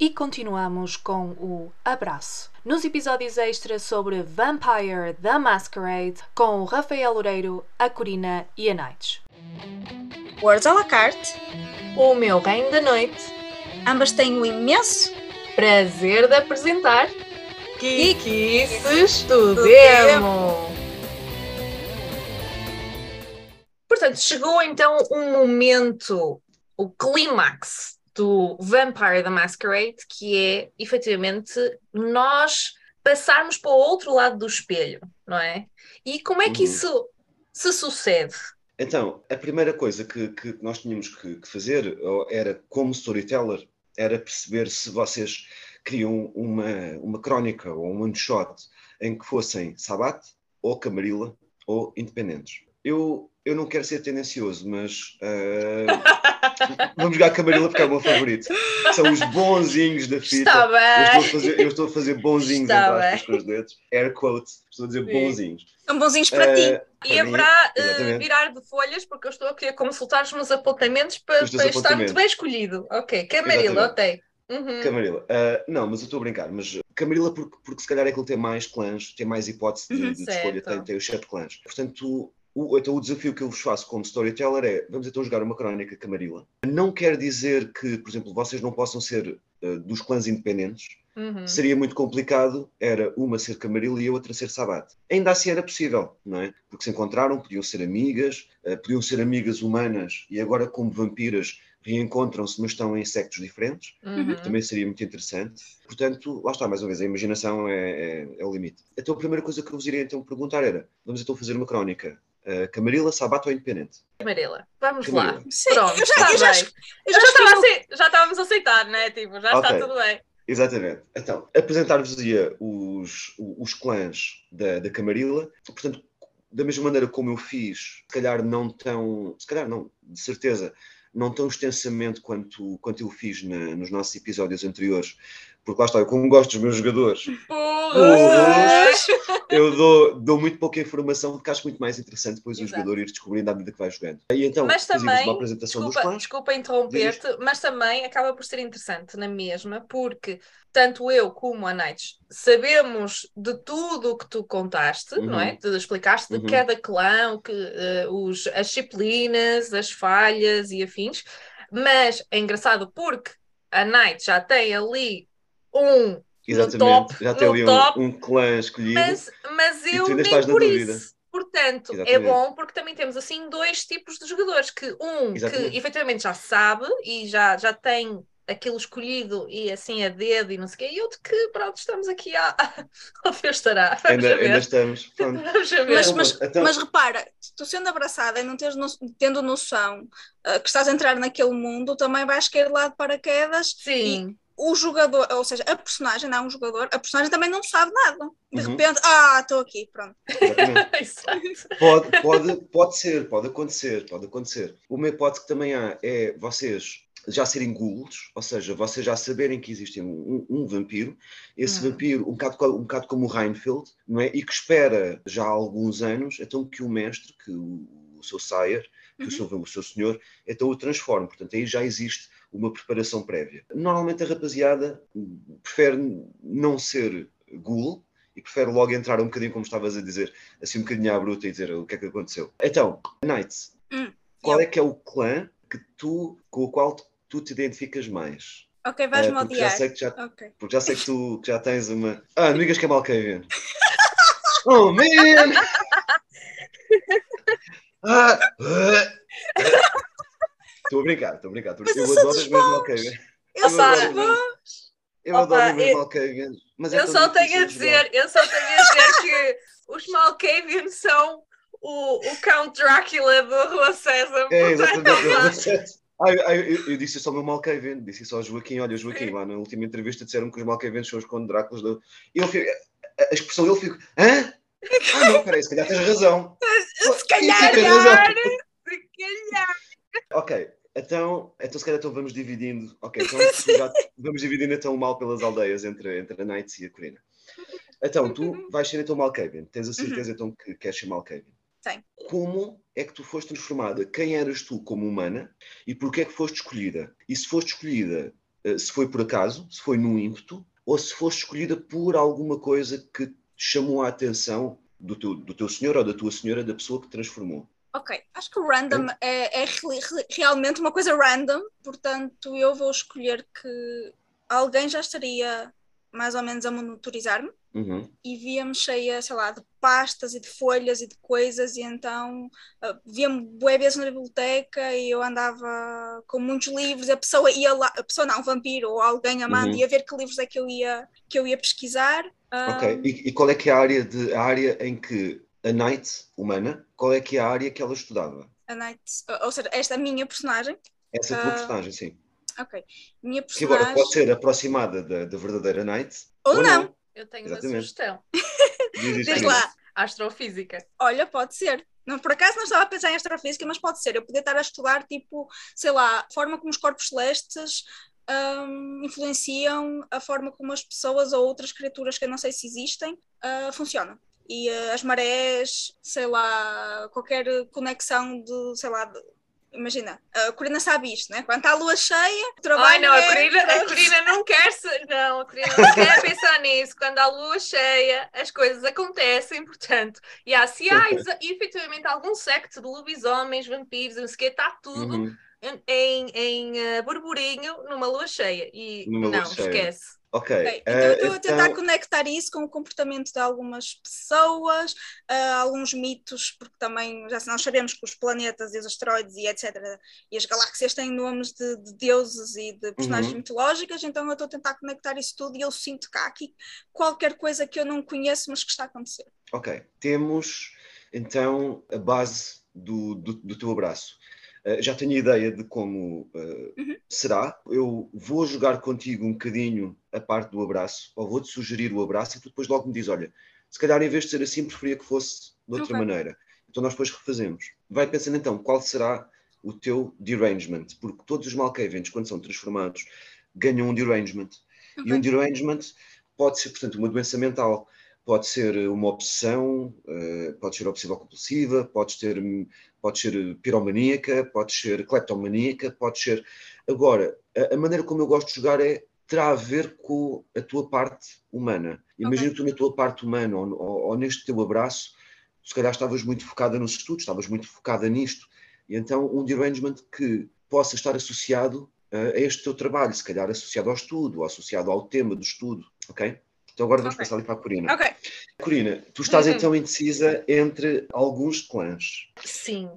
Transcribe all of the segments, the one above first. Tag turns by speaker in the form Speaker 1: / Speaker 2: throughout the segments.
Speaker 1: E continuamos com o abraço. Nos episódios extras sobre Vampire the Masquerade, com o Rafael Loureiro, a Corina e a Nights.
Speaker 2: Words à la carte.
Speaker 1: O meu reino da noite.
Speaker 2: Ambas têm o imenso
Speaker 1: prazer de apresentar
Speaker 2: Kikices
Speaker 1: do Demo. Portanto, chegou então um momento, o clímax do Vampire the Masquerade, que é efetivamente nós passarmos para o outro lado do espelho, não é? E como é que
Speaker 3: Uhum.
Speaker 1: isso se sucede?
Speaker 3: Então, a primeira coisa que, que nós tínhamos que, que fazer era, como storyteller, era perceber se vocês queriam uma, uma crónica ou um one-shot em que fossem Sabat, ou Camarilla, ou Independentes. Eu, eu não quero ser tendencioso, mas ah, vamos jogar Camarilla porque é o meu favorito. São os bonzinhos da fita.
Speaker 1: Está
Speaker 3: Eu estou, a
Speaker 1: bem.
Speaker 3: fazer, eu estou a fazer bonzinhos
Speaker 1: Está
Speaker 3: entre aspas com os dedos. Air quotes. Estou a dizer
Speaker 1: Sim.
Speaker 3: bonzinhos.
Speaker 2: São bonzinhos para ti.
Speaker 3: Ah,
Speaker 1: E
Speaker 3: para
Speaker 1: haverá eh,
Speaker 3: exatamente.
Speaker 1: virar de folhas, porque eu estou aqui a consultar os meus apontamentos para, para estar muito bem escolhido. Ok, Camarilla, ok. Uhum.
Speaker 3: Camarilla. Ah, não, mas eu estou a brincar. Mas Camarilla, porque, porque se calhar é que ele tem mais clãs, tem mais hipótese de,
Speaker 2: Uhum,
Speaker 3: de escolha, tem, tem os sete clãs. Portanto, o, então o desafio que eu vos faço como storyteller é: vamos então jogar uma crónica Camarilla. Não quer dizer que, por exemplo, vocês não possam ser ah, dos clãs independentes.
Speaker 1: Uhum.
Speaker 3: Seria muito complicado, era uma ser Camarilla e a outra ser Sabat. Ainda assim era possível, não é? Porque se encontraram, podiam ser amigas, ah, podiam ser amigas humanas e agora, como vampiras, reencontram-se, mas estão em sectos diferentes
Speaker 1: Uhum.
Speaker 3: também seria muito interessante. Portanto, lá está, mais uma vez, a imaginação é, é- é o limite. Então, a primeira coisa que eu vos iria então perguntar era: vamos então fazer uma crónica. Uh, Camarilla, Sabato ou Independente?
Speaker 1: Camarilla, vamos
Speaker 3: Camarilla.
Speaker 1: lá.
Speaker 2: Sim,
Speaker 1: Pronto,
Speaker 2: eu já,
Speaker 1: está
Speaker 2: eu já,
Speaker 1: bem.
Speaker 2: eu
Speaker 1: Eu
Speaker 2: já
Speaker 1: já, estava a já estávamos a aceitar, né? Tipo, já
Speaker 3: Ok.
Speaker 1: está tudo bem.
Speaker 3: Exatamente. Então, apresentar-vos-ia os, os clãs da, da Camarilla. Portanto, da mesma maneira como eu fiz, se calhar não tão, se calhar não, de certeza, não tão extensamente quanto, quanto eu fiz na- nos nossos episódios anteriores, porque lá está, eu como gosto dos meus jogadores, eu dou, dou muito pouca informação porque acho muito mais interessante depois o
Speaker 1: Exato.
Speaker 3: jogador ir descobrindo à medida que vai jogando. E então,
Speaker 1: Mas também,
Speaker 3: uma apresentação
Speaker 1: desculpa,
Speaker 3: dos clãs.
Speaker 1: desculpa interromper-te, mas também acaba por ser interessante na mesma, porque tanto eu como a Nights sabemos de tudo o que tu contaste,
Speaker 3: Uhum.
Speaker 1: não é? Tu explicaste de
Speaker 3: Uhum.
Speaker 1: cada clã, o que, eh, os, as disciplinas, as falhas e afins, mas é engraçado porque a Night já tem ali um
Speaker 3: Exatamente,
Speaker 1: top,
Speaker 3: já tem
Speaker 1: no
Speaker 3: ali
Speaker 1: top,
Speaker 3: um, um clã escolhido.
Speaker 1: mas, mas
Speaker 3: E
Speaker 1: eu nem por
Speaker 3: dúvida.
Speaker 1: isso. Portanto, é
Speaker 3: Exatamente.
Speaker 1: bom porque também temos assim dois tipos de jogadores, que um
Speaker 3: Exatamente.
Speaker 1: que efetivamente já sabe e já, já tem aquilo escolhido e assim a dedo e não sei o quê, e outro que pronto, estamos aqui a, a ver estará. Vamos
Speaker 3: Ainda, ainda estamos. Pronto.
Speaker 1: Ver.
Speaker 2: Mas,
Speaker 3: Então,
Speaker 2: mas,
Speaker 3: então-
Speaker 2: mas repara, tu sendo abraçada e não teres no- tendo noção ah, que estás a entrar naquele mundo, também vais cair lá de paraquedas
Speaker 1: Sim,
Speaker 2: o jogador, ou seja, a personagem, não é um jogador, a personagem também não sabe nada. De
Speaker 3: Uhum.
Speaker 2: repente, ah, estou aqui, pronto.
Speaker 3: Pode, pode, pode ser, pode acontecer, pode acontecer. Uma hipótese que também há é vocês já serem ghouls, ou seja, vocês já saberem que existe um, um vampiro, esse
Speaker 1: Hum.
Speaker 3: vampiro, um bocado, um bocado como o Reinfeld, não é? E que espera já há alguns anos, então que o mestre, que o, o seu sire, que o, seu, o seu senhor, então o transforme. Portanto, aí já existe uma preparação prévia. Normalmente a rapaziada prefere não ser ghoul, e prefere logo entrar um bocadinho, como estavas a dizer, assim um bocadinho à bruta e dizer o que é que aconteceu. Então, Knights,
Speaker 2: Hum,
Speaker 3: qual
Speaker 2: eu.
Speaker 3: é que é o clã que tu, com o qual tu te identificas mais?
Speaker 2: Ok, vais-me
Speaker 3: Eh, porque já
Speaker 2: odiar.
Speaker 3: sei que já,
Speaker 2: Ok.
Speaker 3: porque já sei que tu que já tens uma. Ah, amigas que é Malkavian. oh man! Ah, ah. Estou a brincar, estou a brincar. brincar. Eu adoro
Speaker 2: dos
Speaker 3: as minhas
Speaker 2: bons.
Speaker 3: Malkavian.
Speaker 2: Eu
Speaker 1: Opa,
Speaker 2: sou
Speaker 3: adoro. Eu
Speaker 1: eu-
Speaker 3: Malkavian. Mas é
Speaker 1: Eu só tenho a dizer, eu só tenho a dizer que os Malkavian são o, o Count Drácula do Rua César.
Speaker 3: É, exatamente. Ah, eu, eu, eu disse isso ao meu Malkavian, disse isso ao Joaquim. Olha, Joaquim, lá na última entrevista disseram que os Malkavians são os conde Dráculas. Do... Eu fico, a, a expressão dele fico, hã? Ah, não, peraí, se calhar tens razão.
Speaker 2: Se calhar,
Speaker 3: razão.
Speaker 1: Se calhar.
Speaker 3: Ok, então, então se calhar então vamos dividindo. Ok, então já- vamos dividindo então o mal pelas aldeias entre, entre a Knights e a Corina. Então, tu vais ser então Malkavian. Tens a certeza então que queres ser Malkavian.
Speaker 2: Sim.
Speaker 3: Como é que tu foste transformada? Quem eras tu como humana e porquê é que foste escolhida? E se foste escolhida uh, se foi por acaso, se foi num ímpeto, ou se foste escolhida por alguma coisa que chamou a atenção do teu, do teu senhor ou da tua senhora, da pessoa que te transformou.
Speaker 2: Ok, acho que o random é, é, realmente uma coisa random, portanto eu vou escolher que alguém já estaria mais ou menos a monitorizar-me
Speaker 3: uhum.
Speaker 2: e via-me cheia, sei lá, de pastas e de folhas e de coisas, e então uh, via-me bué vezes na biblioteca e eu andava com muitos livros, a pessoa ia lá, a pessoa não, um vampiro ou alguém amando, uhum. ia ver que livros é que eu ia, que eu ia pesquisar.
Speaker 3: Ok, um... e, e, qual é que é a área, de, a área em que a Knight, humana, qual é que é a área que ela estudava?
Speaker 2: A Knight, ou seja, esta é a minha personagem.
Speaker 3: Essa é a tua uh... personagem, sim.
Speaker 2: Ok. Minha
Speaker 3: personagem... Que agora pode ser aproximada da, da verdadeira Knight.
Speaker 2: Ou, ou não. não.
Speaker 1: Eu tenho Exatamente. uma sugestão.
Speaker 2: Diz lá.
Speaker 1: Astrofísica.
Speaker 2: Olha, pode ser. Não, por acaso não estava a pensar em astrofísica, mas pode ser. Eu podia estar a estudar, tipo, sei lá, a forma como os corpos celestes um, influenciam a forma como as pessoas ou outras criaturas que eu não sei se existem uh, funcionam. E uh, as marés, sei lá, qualquer conexão de, sei lá, de, imagina, a Corina sabe isto, né? Quando está a lua cheia, o trabalho.
Speaker 1: Ai, não,
Speaker 2: é...
Speaker 1: a, Corina, a Corina não quer não, a Corina não quer pensar nisso. Quando há lua cheia, as coisas acontecem, portanto, e há, se há efetivamente algum secto de lobisomens, vampiros, não sei o quê, está tudo. Uhum. Em, em uh, burburinho numa lua cheia e numa não, cheia. esquece
Speaker 3: Ok. okay.
Speaker 2: Então eu estou a tentar então... conectar isso com o comportamento de algumas pessoas, uh, alguns mitos, porque também já nós sabemos que os planetas e os asteroides e etc. e as galáxias têm nomes de, de deuses e de personagens uhum. mitológicas, então eu estou a tentar conectar isso tudo e eu sinto há aqui qualquer coisa que eu não conheço, mas que está a acontecer.
Speaker 3: Ok. Temos então a base do, do, do teu abraço. Uh, já tenho ideia de como uh, uhum. será. Eu vou jogar contigo um bocadinho a parte do abraço, ou vou-te sugerir o abraço, e tu depois logo me diz: olha, se calhar em vez de ser assim, preferia que fosse de outra okay. maneira. Então nós depois refazemos. Vai pensando então qual será o teu derangement, porque todos os Malkavians, quando são transformados, ganham um derangement. Okay. E um derangement pode ser, portanto, uma doença mental pode ser uma obsessão, eh, pode ser obsessiva compulsiva, pode ser, pode ser piromaníaca, pode ser cleptomaníaca, pode ser. Agora, a, maneira como eu gosto de jogar é terá a ver com a tua parte humana. Imagina okay. tu na tua parte humana ou, ou, ou, neste teu abraço, se calhar estavas muito focada nos estudos, estavas muito focada nisto. E então um derangement que possa estar associado uh, a este teu trabalho, se calhar associado ao estudo, ou associado ao tema do estudo, ok? Então agora vamos okay. passar ali para a Corina.
Speaker 2: Ok.
Speaker 3: Corina, tu estás uhum. então indecisa entre alguns clãs.
Speaker 1: Sim.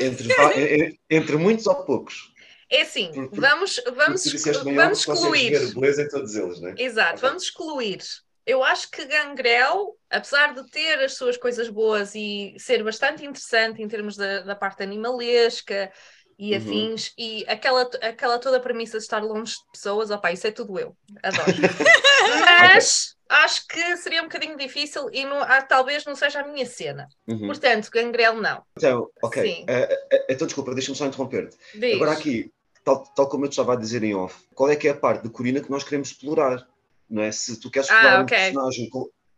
Speaker 3: Entre, entre muitos ou poucos?
Speaker 1: É assim, por, por, vamos, vamos, vamos excluir.
Speaker 3: beleza em todos eles, não é?
Speaker 1: Exato, okay. vamos excluir. Eu acho que Gangrel, apesar de ter as suas coisas boas e ser bastante interessante em termos da, da parte animalesca, e uhum. afins, e aquela, aquela toda a premissa de estar longe de pessoas, opá, isso é tudo eu, adoro. Mas okay. acho que seria um bocadinho difícil e não, ah, talvez não seja a minha cena. Uhum. Portanto, gangrel não.
Speaker 3: Então, ok. Uh, uh, então, desculpa, deixa-me só interromper-te. Agora aqui, tal, tal como eu te estava a dizer em off, qual é que é a parte de Corina que nós queremos explorar? Não é? Se tu queres explorar ah, okay. um personagem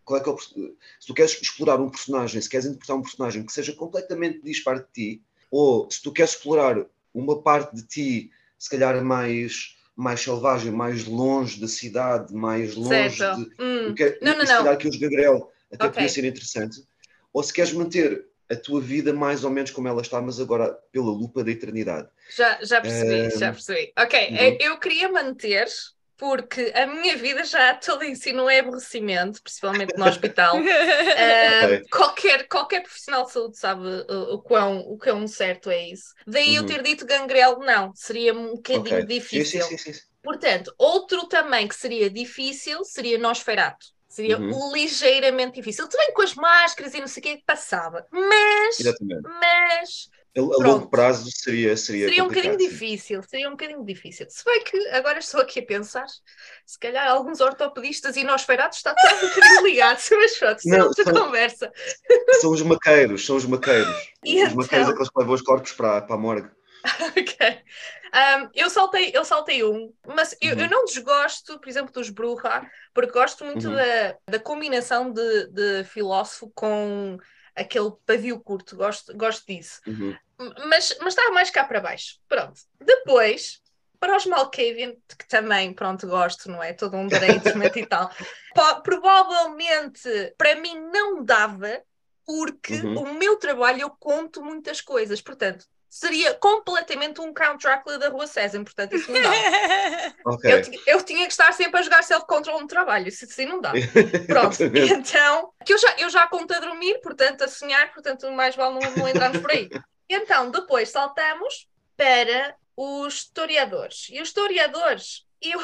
Speaker 3: qual é que é o, se tu queres explorar um personagem, se queres interpretar um personagem que seja completamente disparo de ti, ou se tu queres explorar uma parte de ti, se calhar mais mais selvagem, mais longe da cidade, mais longe certo. de. Hum. Que, não, não, se calhar que os Gabriel até okay. podia ser interessante. Ou se queres manter a tua vida mais ou menos como ela está, mas agora pela lupa da eternidade.
Speaker 1: Já, já percebi, uh, já percebi. Ok, uhum. eu queria manter porque a minha vida já toda em si não é aborrecimento, principalmente no hospital. uh, okay. qualquer, qualquer profissional de saúde sabe o, o, quão, o quão certo é isso. Daí uhum. eu ter dito gangrel, não, seria um bocadinho okay. difícil. Sim, sim, sim, Portanto, outro também que seria difícil seria Nosferato. Seria uhum. ligeiramente difícil. Também com as máscaras e não sei o que passava. Mas, Exatamente. mas
Speaker 3: a, longo prazo seria seria
Speaker 1: seria um bocadinho difícil seria um bocadinho difícil. Se bem que agora estou aqui a pensar se calhar alguns ortopedistas e nós feirados está tudo um bocadinho ligados mas pronto, isso é outra conversa.
Speaker 3: São os maqueiros são os maqueiros. E os então... maqueiros aqueles que levam os corpos para, para a morgue.
Speaker 1: Ok. Um, eu, saltei, eu saltei um, mas eu, uhum. eu, não desgosto, por exemplo, dos Bruja, porque gosto muito uhum. da, da combinação de, de filósofo com aquele pavio curto, gosto, gosto disso. Uhum. Mas, mas estava mais cá para baixo. Pronto. Depois, para os Malkavian, que também, pronto, gosto, não é? Todo um arrangement e tal, provavelmente para mim não dava, porque uhum. o meu trabalho eu conto muitas coisas, portanto, seria completamente um Count Drácula da Rua César, portanto, isso não dá. okay. eu, eu, tinha que estar sempre a jogar self-control no trabalho, isso assim não dá. Pronto, então, que eu já, eu já conto a dormir, portanto, a sonhar, portanto, mais vale não, não entrarmos por aí. Então, depois saltamos para os historiadores. E os historiadores, eu,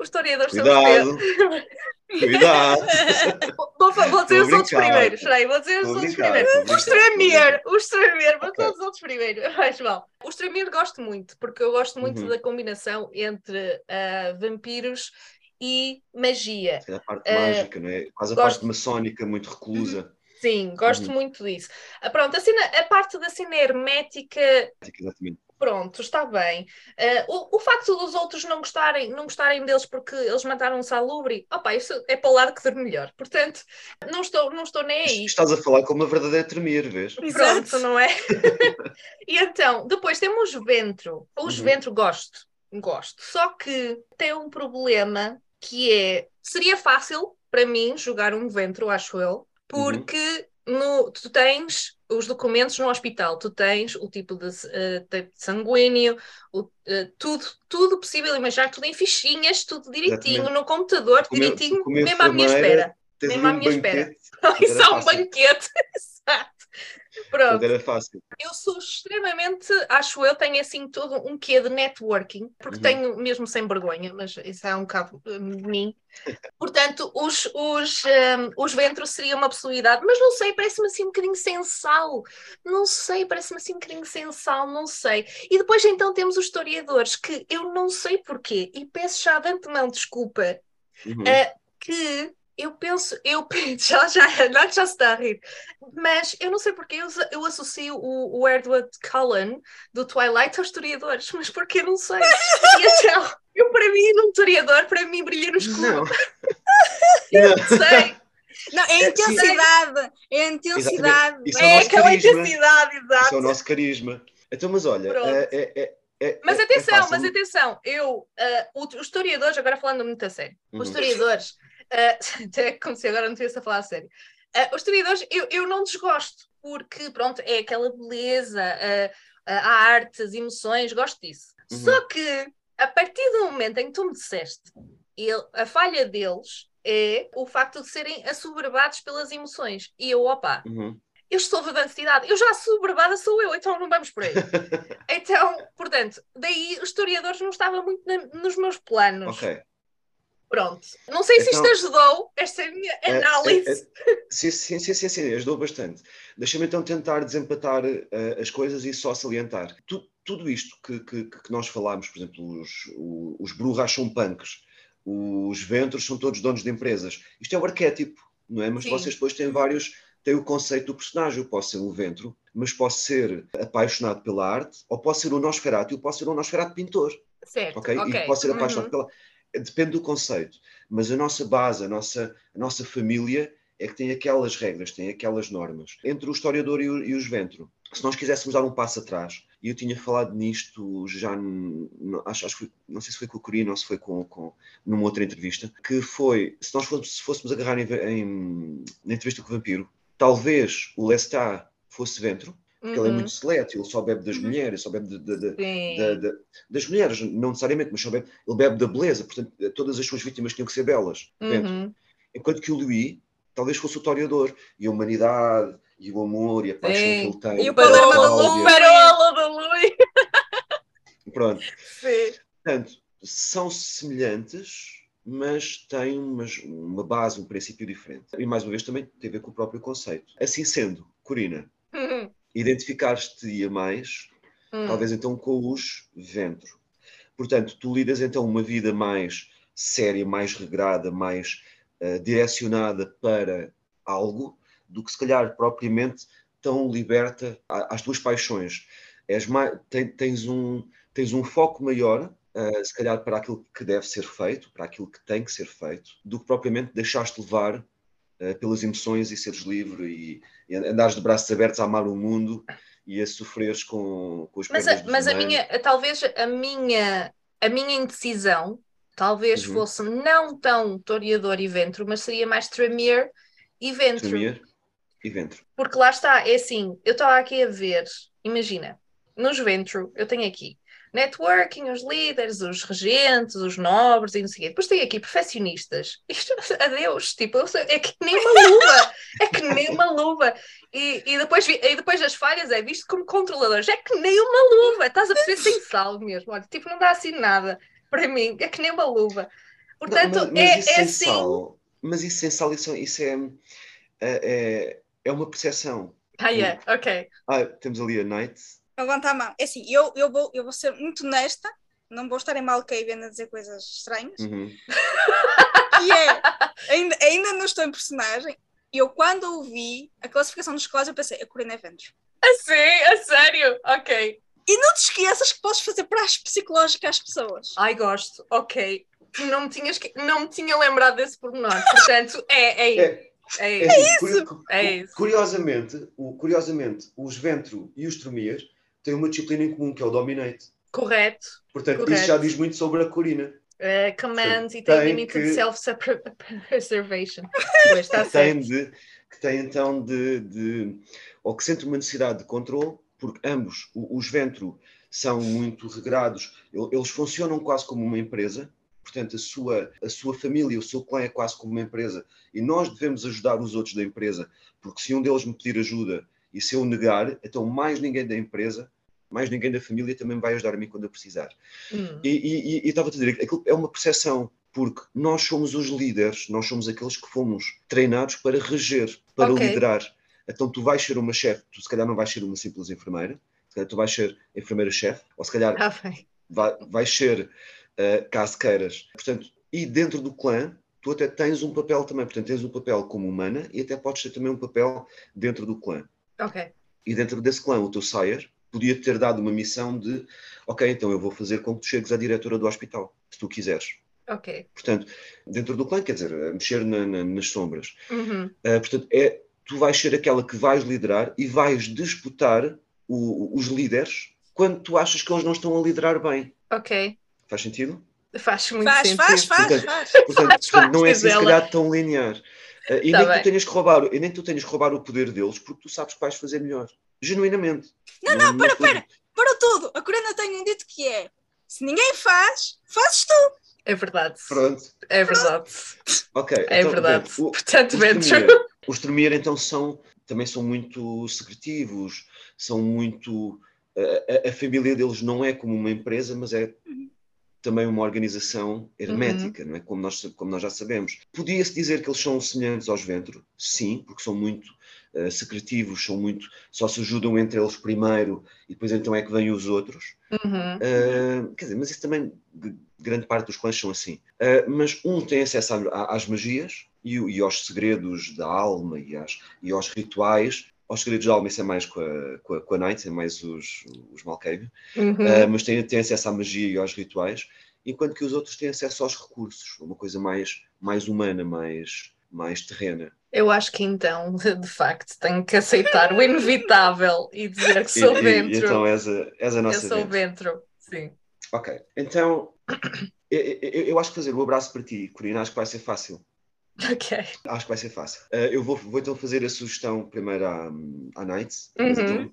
Speaker 1: os historiadores
Speaker 3: Cuidado.
Speaker 1: são
Speaker 3: os Cuidado!
Speaker 1: vou, vou dizer os outros primeiros. Peraí, vou dizer os outros primeiros. O Stramier, o Stramier, vou dizer os outros primeiros. Mais mal. O Stramier gosto muito, porque eu gosto muito uhum. da combinação entre uh, vampiros e magia.
Speaker 3: É a parte uh, mágica, não é? Quase a gosto... parte maçónica, muito reclusa.
Speaker 1: Sim, gosto uhum. muito disso. Ah, pronto, a, cena, a parte da cena hermética.
Speaker 3: Exatamente
Speaker 1: pronto, está bem. Uh, o, o, facto dos outros não gostarem, não gostarem deles porque eles mataram um salubre, opa, isso é para o lado que dorme melhor. Portanto, não estou, não estou nem aí.
Speaker 3: Estás a falar como uma verdadeira tremir, vês?
Speaker 1: Pronto, não é? e então, depois temos Ventro. Os uhum. Ventro gosto, gosto. Só que tem um problema que é, seria fácil para mim jogar um Ventro, acho eu, uhum. porque uhum. no, tu tens os documentos no hospital, tu tens o tipo de uh, sanguíneo, o, uh, tudo, tudo possível imaginar, tudo em fichinhas, tudo direitinho, Exatamente. no computador, Comer, direitinho, mesmo à minha espera. Mesmo à minha espera. Isso é um banquete. Exato.
Speaker 3: Pronto. Era fácil.
Speaker 1: Eu sou extremamente, acho eu, tenho assim todo um quê de networking, porque uhum. tenho mesmo sem vergonha, mas isso é um bocado hum, de mim. Portanto, os, os, um, os ventros seria uma possibilidade, mas não sei, parece-me assim um bocadinho sensal. Não sei, parece-me assim um bocadinho sensal, não sei. E depois então temos os historiadores, que eu não sei porquê, e peço já de antemão desculpa, uhum. uh, que eu penso, eu já, já, não já se está a rir, mas eu não sei porque eu, eu associo o, o Edward Cullen do Twilight aos historiadores, mas porque eu não sei. E então, eu para mim, um historiador, para mim brilha no escuro.
Speaker 3: Não.
Speaker 1: eu não sei.
Speaker 2: Não, é a intensidade, é a intensidade.
Speaker 3: Isso é, é
Speaker 1: aquela intensidade, exato.
Speaker 3: Isso é o nosso carisma. Então, mas olha, é, é, é, é
Speaker 1: mas atenção, mas atenção, eu, uh, os historiadores, agora falando muito a sério, uhum. os historiadores Uh, até como se agora não estivesse a falar a sério. Uh, os historiadores, eu, eu não desgosto, porque, pronto, é aquela beleza, uh, a arte, as emoções, gosto disso. Uhum. Só que, a partir do momento em que tu me disseste, ele, a falha deles é o facto de serem assoberbados pelas emoções. E eu, opa, uhum. eu estou de identidade, eu já assoberbada sou eu, então não vamos por aí. então, portanto, daí os historiadores não estavam muito na, nos meus planos.
Speaker 3: Ok.
Speaker 1: Pronto. Não sei se então, isto ajudou, esta é a minha é, análise. É,
Speaker 3: é, sim, sim, sim, sim, sim, ajudou bastante. Deixa-me então tentar desempatar uh, as coisas e só salientar. Tu, tudo isto que, que, que, nós falámos, por exemplo, os, os, Brujas são punks, os Ventros são todos donos de empresas. Isto é o arquétipo, não é? Mas sim. vocês depois têm vários têm o conceito do personagem. Eu posso ser um ventro, mas posso ser apaixonado pela arte, ou posso ser um Nosferatu, eu posso ser um Nosferatu pintor.
Speaker 1: Certo,
Speaker 3: ok?
Speaker 1: okay.
Speaker 3: E posso ser apaixonado uhum. pela depende do conceito, mas a nossa base, a nossa, a nossa família é que tem aquelas regras, tem aquelas normas. Entre o historiador e, o, e os ventro, se nós quiséssemos dar um passo atrás, e eu tinha falado nisto já, acho, acho que foi, não sei se foi com o Corino ou se foi com, com, numa outra entrevista, que foi, se nós fôssemos, se fôssemos agarrar em, em, na entrevista com o Vampiro, talvez o Lestat fosse ventro, porque uhum. ele é muito seleto, ele só bebe das uhum. mulheres, só bebe de, de, de, das mulheres, não necessariamente, mas só bebe, ele bebe da beleza, portanto, todas as suas vítimas tinham que ser belas. Uhum. Enquanto que o Louis talvez fosse o toreador, e a humanidade, e o amor, e a paixão Sim. que ele tem.
Speaker 1: E o Paloma do Parola do Louis.
Speaker 3: Pronto.
Speaker 1: Sim.
Speaker 3: Portanto, são semelhantes, mas têm uma, uma base, um princípio diferente. E mais uma vez também tem a ver com o próprio conceito. Assim sendo, Corina, uhum identificar-te-ia mais, hum. talvez então com os ventro. Portanto, tu lidas então uma vida mais séria, mais regrada, mais uh, direcionada para algo, do que se calhar propriamente tão liberta às tuas paixões. Mais, tens, um, tens um foco maior, uh, se calhar para aquilo que deve ser feito, para aquilo que tem que ser feito, do que propriamente deixaste levar pelas emoções e seres livre e, e andares de braços abertos a amar o mundo e a sofreres com, com os
Speaker 1: Mas, a, mas a minha, talvez a minha, a minha indecisão talvez uhum. fosse não tão Toreador e Ventro, mas seria mais Tremere e Ventro.
Speaker 3: Tremere e Ventro.
Speaker 1: Porque lá está, é assim, eu estava aqui a ver, imagina, nos Ventro eu tenho aqui networking, os líderes, os regentes, os nobres e não sei o quê. Depois tem aqui perfeccionistas. Isto, adeus, tipo, é que nem uma luva, é que nem uma luva. E, e, depois, e depois as falhas é visto como controladores, é que nem uma luva, estás a perceber sem sal mesmo. Olha, tipo, não dá assim nada para mim, é que nem uma luva. Portanto,
Speaker 3: não, mas, mas é, é assim. Sal, mas isso sem sal, isso, isso é, é, é, é uma percepção.
Speaker 1: Ah, yeah, ok.
Speaker 3: Ah, temos ali a Night
Speaker 2: Levanta a mão. É assim, eu, eu, vou, eu vou ser muito honesta, não vou estar em Malcavian a dizer coisas estranhas.
Speaker 3: Uhum.
Speaker 2: E é, ainda, ainda não estou em personagem. Eu, quando ouvi a classificação dos clãs, eu pensei, a Corina é Ventos.
Speaker 1: A sim, a sério? Ok.
Speaker 2: E não te esqueças que podes fazer praxe psicológica às pessoas.
Speaker 1: Ai, gosto. Ok. Não me, tinhas, não me tinha lembrado desse pormenor. Portanto, é, é,
Speaker 3: é.
Speaker 1: É,
Speaker 3: é,
Speaker 1: isso.
Speaker 3: isso. é isso. Curiosamente, o, curiosamente, os Ventro e os Tromias têm uma disciplina em comum, que é o Dominate.
Speaker 1: Correto.
Speaker 3: Portanto,
Speaker 1: correto.
Speaker 3: isso já diz muito sobre a Corina.
Speaker 1: Uh, command e tem limited que... self-preservation. está
Speaker 3: tem de, que tem então de, de. ou que sente uma necessidade de controle, porque ambos, os Ventro, são muito regrados, eles funcionam quase como uma empresa, portanto, a sua, a sua família, o seu clã é quase como uma empresa, e nós devemos ajudar os outros da empresa, porque se um deles me pedir ajuda e se eu negar, então mais ninguém da empresa, mais ninguém da família também vai ajudar a mim quando eu precisar. Hum. E, e, e, estava a dizer, aquilo é uma percepção, porque nós somos os líderes, nós somos aqueles que fomos treinados para reger, para okay. liderar. Então tu vais ser uma chefe, tu se calhar não vais ser uma simples enfermeira, se calhar tu vais ser enfermeira-chefe, ou se calhar ah, vai, vais ser uh, caso queiras. Portanto, e dentro do clã, tu até tens um papel também, portanto tens um papel como humana e até podes ter também um papel dentro do clã.
Speaker 1: Ok.
Speaker 3: E dentro desse clã, o teu sire podia ter dado uma missão de, ok, então eu vou fazer com que tu chegues à diretora do hospital, se tu quiseres.
Speaker 1: Ok.
Speaker 3: Portanto, dentro do clã, quer dizer, mexer na, na, nas sombras.
Speaker 1: Uhum. Uh,
Speaker 3: portanto, é, tu vais ser aquela que vais liderar e vais disputar o, os líderes quando tu achas que eles não estão a liderar bem.
Speaker 1: Ok.
Speaker 3: Faz sentido?
Speaker 1: Faz muito
Speaker 2: faz,
Speaker 1: sentido.
Speaker 2: Faz, faz,
Speaker 3: portanto,
Speaker 2: faz.
Speaker 3: Portanto, faz, faz, não é assim, se calhar tão linear. Uh, e, tá nem tu tenhas que roubar, e nem tu tenhas que roubar o poder deles porque tu sabes que vais fazer melhor. Genuinamente.
Speaker 2: Não, não, não para, para, para tudo. A Corina tem um dito que é: se ninguém faz, fazes tu.
Speaker 1: É verdade.
Speaker 3: Pronto.
Speaker 1: É verdade.
Speaker 3: Ok.
Speaker 1: É
Speaker 3: então,
Speaker 1: verdade.
Speaker 3: Bem, o,
Speaker 1: Portanto,
Speaker 3: os
Speaker 1: Venture.
Speaker 3: Os Tremere, então, são, também são muito secretivos, são muito. A, a, família deles não é como uma empresa, mas é também uma organização hermética, uhum. não é? como, nós, como nós já sabemos. Podia-se dizer que eles são semelhantes aos Ventro? Sim, porque são muito uh, secretivos, são muito, só se ajudam entre eles primeiro e depois então é que vêm os outros.
Speaker 1: Uhum.
Speaker 3: Uh, quer dizer, mas isso também, grande parte dos clãs são assim. Uh, mas um tem acesso a, às magias e, e, aos segredos da alma e, às, e aos rituais, aos segredos da alma, isso é mais com a, com a, com a Knights, é mais os, os Malkavian,
Speaker 1: uhum.
Speaker 3: uh, mas tem, tem acesso à magia e aos rituais, enquanto que os outros têm acesso aos recursos, uma coisa mais, mais humana, mais, mais terrena.
Speaker 1: Eu acho que então, de facto, tenho que aceitar o inevitável e dizer que sou
Speaker 3: e,
Speaker 1: ventro.
Speaker 3: E, então és a, és a nossa
Speaker 1: Eu sou ventro, sim.
Speaker 3: Ok, então eu, eu, eu, acho que fazer o abraço para ti, Corina, acho que vai ser fácil.
Speaker 1: Ok.
Speaker 3: Acho que vai ser fácil. Uh, eu vou, vou, então fazer a sugestão primeiro à, à.
Speaker 1: Uhum.
Speaker 3: Então,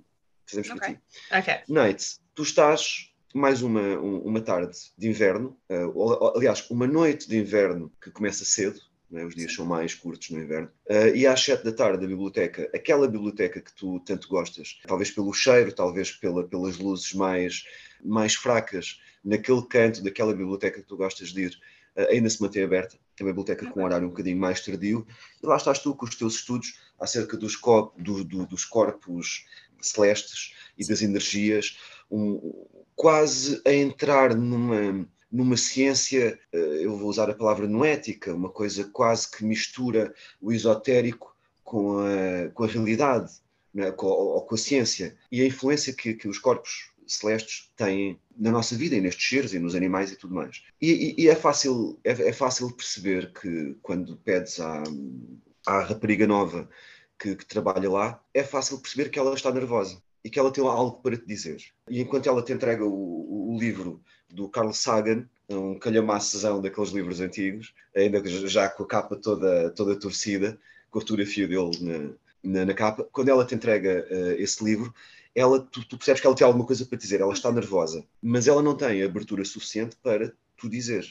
Speaker 3: fazemos
Speaker 1: okay.
Speaker 3: por ti.
Speaker 1: Ok.
Speaker 3: Nights, tu estás mais uma, uma tarde de inverno, uh, aliás, uma noite de inverno que começa cedo, né? os dias são mais curtos no inverno, uh, e às sete da tarde da biblioteca, aquela biblioteca que tu tanto gostas, talvez pelo cheiro, talvez pela, pelas luzes mais, mais fracas, naquele canto daquela biblioteca que tu gostas de ir, uh, ainda se mantém aberta, é uma biblioteca com um horário um bocadinho mais tardio, e lá estás tu com os teus estudos acerca dos, cop, do, do, dos corpos celestes e das energias, um, quase a entrar numa, numa ciência, eh, eu vou usar a palavra noética, uma coisa quase que mistura o esotérico com a, com a realidade, né, com, ou, com a ciência, e a influência que, que os corpos celestes têm na nossa vida e nestes seres e nos animais e tudo mais. E, e, e é, fácil, é, é, fácil perceber que quando pedes à, à rapariga nova que, que trabalha lá, é fácil perceber que ela está nervosa e que ela tem algo para te dizer. E enquanto ela te entrega o, o livro do Carl Sagan, um calhamaçozão daqueles livros antigos, ainda já com a capa toda, toda torcida, com a fotografia dele na, na, na capa, quando ela te entrega uh, esse livro, ela, tu, tu, percebes que ela tem alguma coisa para te dizer, ela está nervosa, mas ela não tem abertura suficiente para tu dizer.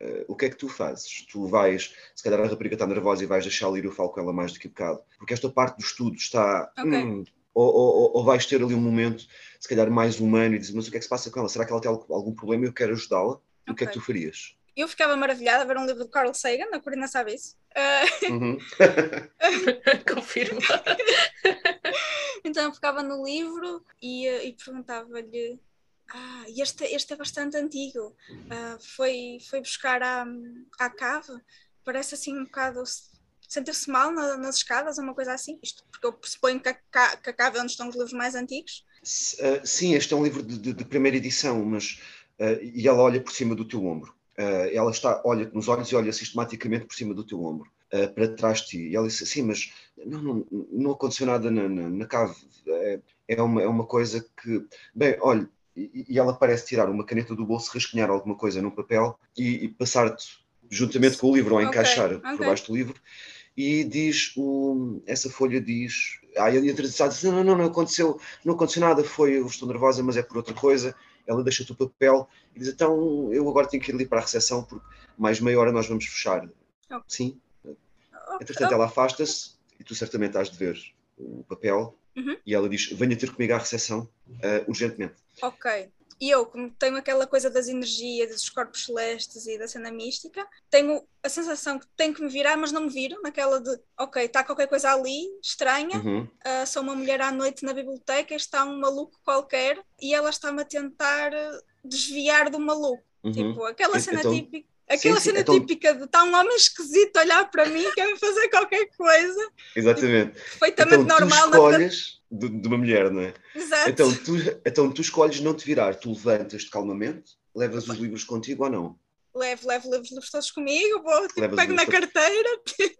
Speaker 3: Uh, o que é que tu fazes? Tu vais, se calhar a rapariga está nervosa e vais deixá-la ir, eu falo com ela mais do que um bocado, porque esta parte do estudo está. Okay. Hum, ou, ou, ou, vais ter ali um momento, se calhar mais humano, e dizer, mas o que é que se passa com ela? Será que ela tem algum problema e eu quero ajudá-la? Okay. O que é que tu farias?
Speaker 2: Eu ficava maravilhada a ver um livro do Carl Sagan, a Corina sabe isso. Uh... Uhum.
Speaker 1: Confirmo.
Speaker 2: então eu ficava no livro e, e perguntava-lhe ah, este, este é bastante antigo. Uh, foi, foi buscar à, à cave. Parece assim um bocado sentir-se mal na, nas escadas, uma coisa assim. Isto porque eu pressuponho que a, que a cave é onde estão os livros mais antigos.
Speaker 3: Uh, sim, este é um livro de, de, de primeira edição, mas uh, e ela olha por cima do teu ombro. ela está, olha nos olhos e olha sistematicamente por cima do teu ombro. para trás de ti. E ela disse assim, mas não, não, não aconteceu nada na, na, na cave. É, é, uma, é uma coisa que... Bem, olha, e, ela parece tirar uma caneta do bolso, rascunhar alguma coisa num papel e, e passar-te juntamente com o livro ou encaixar okay, por baixo do livro e diz o, essa folha diz aí a entrevistada diz não, não, não aconteceu não aconteceu nada foi eu estou nervosa mas é por outra coisa ela deixa-te o papel e diz então eu agora tenho que ir ali para a recepção porque mais meia hora nós vamos fechar okay. sim entretanto ela afasta-se e tu certamente has de ver o papel uhum. e ela diz venha ter comigo à recepção uh, urgentemente
Speaker 2: Ok. E eu, como tenho aquela coisa das energias, dos corpos celestes e da cena mística, tenho a sensação que tenho que me virar, mas não me viro, naquela de, ok, está qualquer coisa ali, estranha, uhum. uh, sou uma mulher à noite na biblioteca, está um maluco qualquer e ela está-me a tentar desviar do maluco. Uhum. Tipo, aquela cena então, típica. Aquela sim, sim, cena então... típica de está um homem esquisito a olhar para mim, quer fazer qualquer coisa.
Speaker 3: Exatamente.
Speaker 2: Perfeitamente então, normal.
Speaker 3: Tu escolhes, de, de, uma mulher, não é? Exato. Então tu, então tu escolhes não te virar, tu levantas-te calmamente, levas os livros contigo ou não?
Speaker 2: Levo, levo, levo os livros todos comigo, vou, tipo, pego na carteira tipo,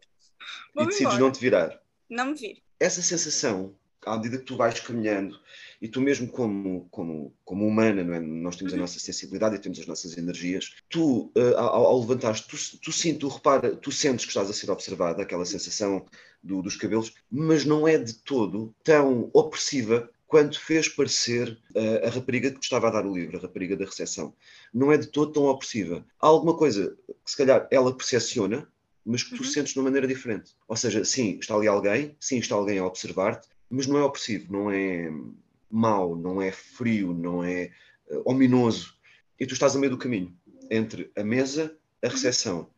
Speaker 3: e decides embora. não te virar.
Speaker 2: Não me viro.
Speaker 3: Essa sensação, à medida que tu vais caminhando, e tu mesmo como, como, como humana, não é? nós temos uhum. a nossa sensibilidade e temos as nossas energias, tu, uh, ao, ao levantar tu, tu, sim, tu, repara, tu sentes que estás a ser observada, aquela sensação do, dos cabelos, mas não é de todo tão opressiva quanto fez parecer uh, a rapariga que estava a dar o livro, a rapariga da recepção. Não é de todo tão opressiva. Há alguma coisa que se calhar ela percepciona, mas que tu uhum. sentes de uma maneira diferente. Ou seja, sim, está ali alguém, sim, está alguém a observar-te, mas não é opressivo, não é mau, não é frio, não é uh, ominoso. E tu estás a meio do caminho entre a mesa, a uhum. recepção.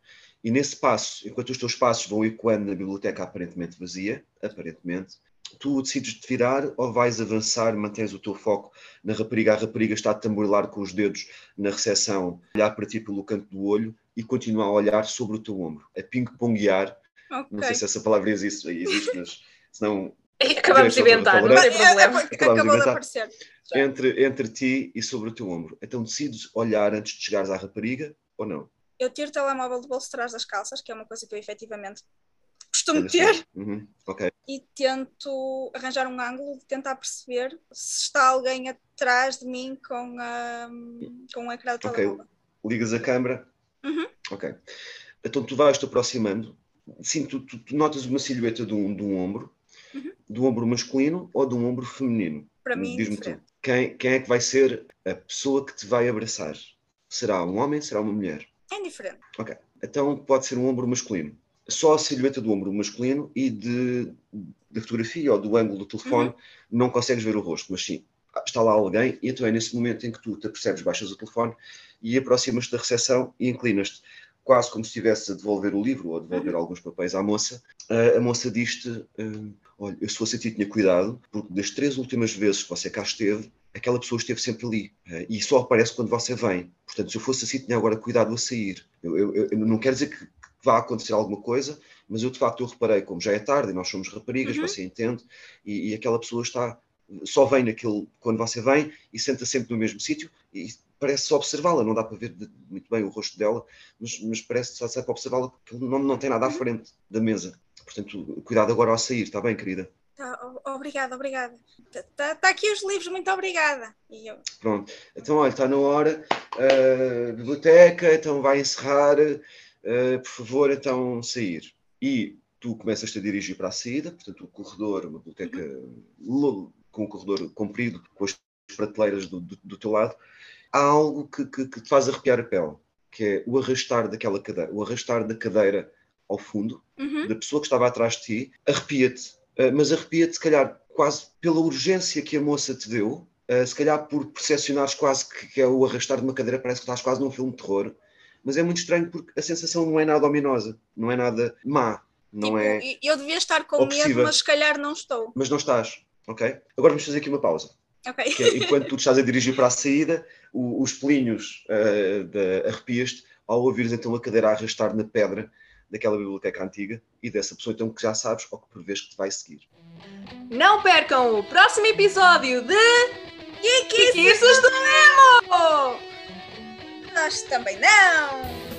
Speaker 3: E nesse passo, enquanto os teus passos vão ecoando na biblioteca aparentemente vazia, aparentemente, tu decides te virar ou vais avançar, mantens o teu foco na rapariga, a rapariga está a tamborilar com os dedos na recepção, olhar para ti pelo canto do olho e continua a olhar sobre o teu ombro, a ping-ponguear. Okay. Não sei se essa palavra existe, existe mas senão.
Speaker 1: Acabamos de inventar, não tem problema.
Speaker 2: Acabou de, de aparecer.
Speaker 3: Entre, entre ti e sobre o teu ombro. Então decides olhar antes de chegares à rapariga ou não?
Speaker 2: Eu tiro o telemóvel do bolso de trás das calças, que é uma coisa que eu efetivamente costumo ter,
Speaker 3: uhum. okay.
Speaker 2: e tento arranjar um ângulo de tentar perceber se está alguém atrás de mim com, a, com o ecrã do okay. telemóvel.
Speaker 3: Ligas a câmera?
Speaker 2: Uhum.
Speaker 3: Ok. Então tu vais-te aproximando, sim, tu, tu, tu, notas uma silhueta de um, de um ombro, uhum. do ombro masculino ou de um ombro feminino?
Speaker 2: Para mim.
Speaker 3: Quem, quem é que vai ser a pessoa que te vai abraçar? Será um homem? Será uma mulher?
Speaker 2: É indiferente.
Speaker 3: Ok. Então pode ser um ombro masculino. Só a silhueta do ombro masculino e de, da fotografia ou do ângulo do telefone uhum. não consegues ver o rosto, mas sim, está lá alguém e então é nesse momento em que tu te apercebes, baixas o telefone e aproximas-te da recepção e inclinas-te quase como se estivesse a devolver o livro ou a devolver uhum. alguns papéis à moça. A moça diz-te: uh, Olha, eu se fosse a ti tinha cuidado, porque das três últimas vezes que você cá esteve, aquela pessoa esteve sempre ali uh, e só aparece quando você vem. Portanto, se eu fosse assim, tinha agora cuidado a sair. Eu, eu, eu não quero dizer que, que vá acontecer alguma coisa, mas eu de facto eu reparei, como já é tarde e nós somos raparigas, uhum. você entende, e, e, aquela pessoa está, só vem naquele, quando você vem e senta sempre no mesmo sítio e parece só observá-la, não dá para ver muito bem o rosto dela, mas, mas parece só para observá-la porque não, não tem nada à uhum. frente da mesa. Portanto, cuidado agora ao sair, está bem, querida?
Speaker 2: Tá, obrigada, obrigada. Está tá, tá aqui os livros, muito obrigada. Eu...
Speaker 3: Pronto, então olha, está na hora. Uh, biblioteca, então vai encerrar. Uh, por favor, então sair. E tu começas-te a dirigir para a saída, portanto, o corredor, uma biblioteca uhum. com um corredor comprido, com as prateleiras do, do, do teu lado, há algo que, que, que, te faz arrepiar a pele, que é o arrastar daquela cadeira, o arrastar da cadeira ao fundo, uhum. da pessoa que estava atrás de ti, arrepia-te, mas arrepia-te, se calhar, quase pela urgência que a moça te deu, uh, se calhar por percepcionares quase que, que, é o arrastar de uma cadeira, parece que estás quase num filme de terror, mas é muito estranho porque a sensação não é nada ominosa, não é nada má, não
Speaker 2: tipo,
Speaker 3: é.
Speaker 2: Eu devia estar com opressiva. medo, mas se calhar não estou.
Speaker 3: Mas não estás, ok? Agora vamos fazer aqui uma pausa.
Speaker 2: Okay.
Speaker 3: É, enquanto tu estás a dirigir para a saída, o, os pelinhos uh, arrepias-te ao ouvires então a cadeira a arrastar na pedra daquela biblioteca antiga e dessa pessoa então que já sabes ou que prevês que te vai seguir.
Speaker 1: Não percam o próximo episódio de Geekices do Nemo!
Speaker 2: Nós também não!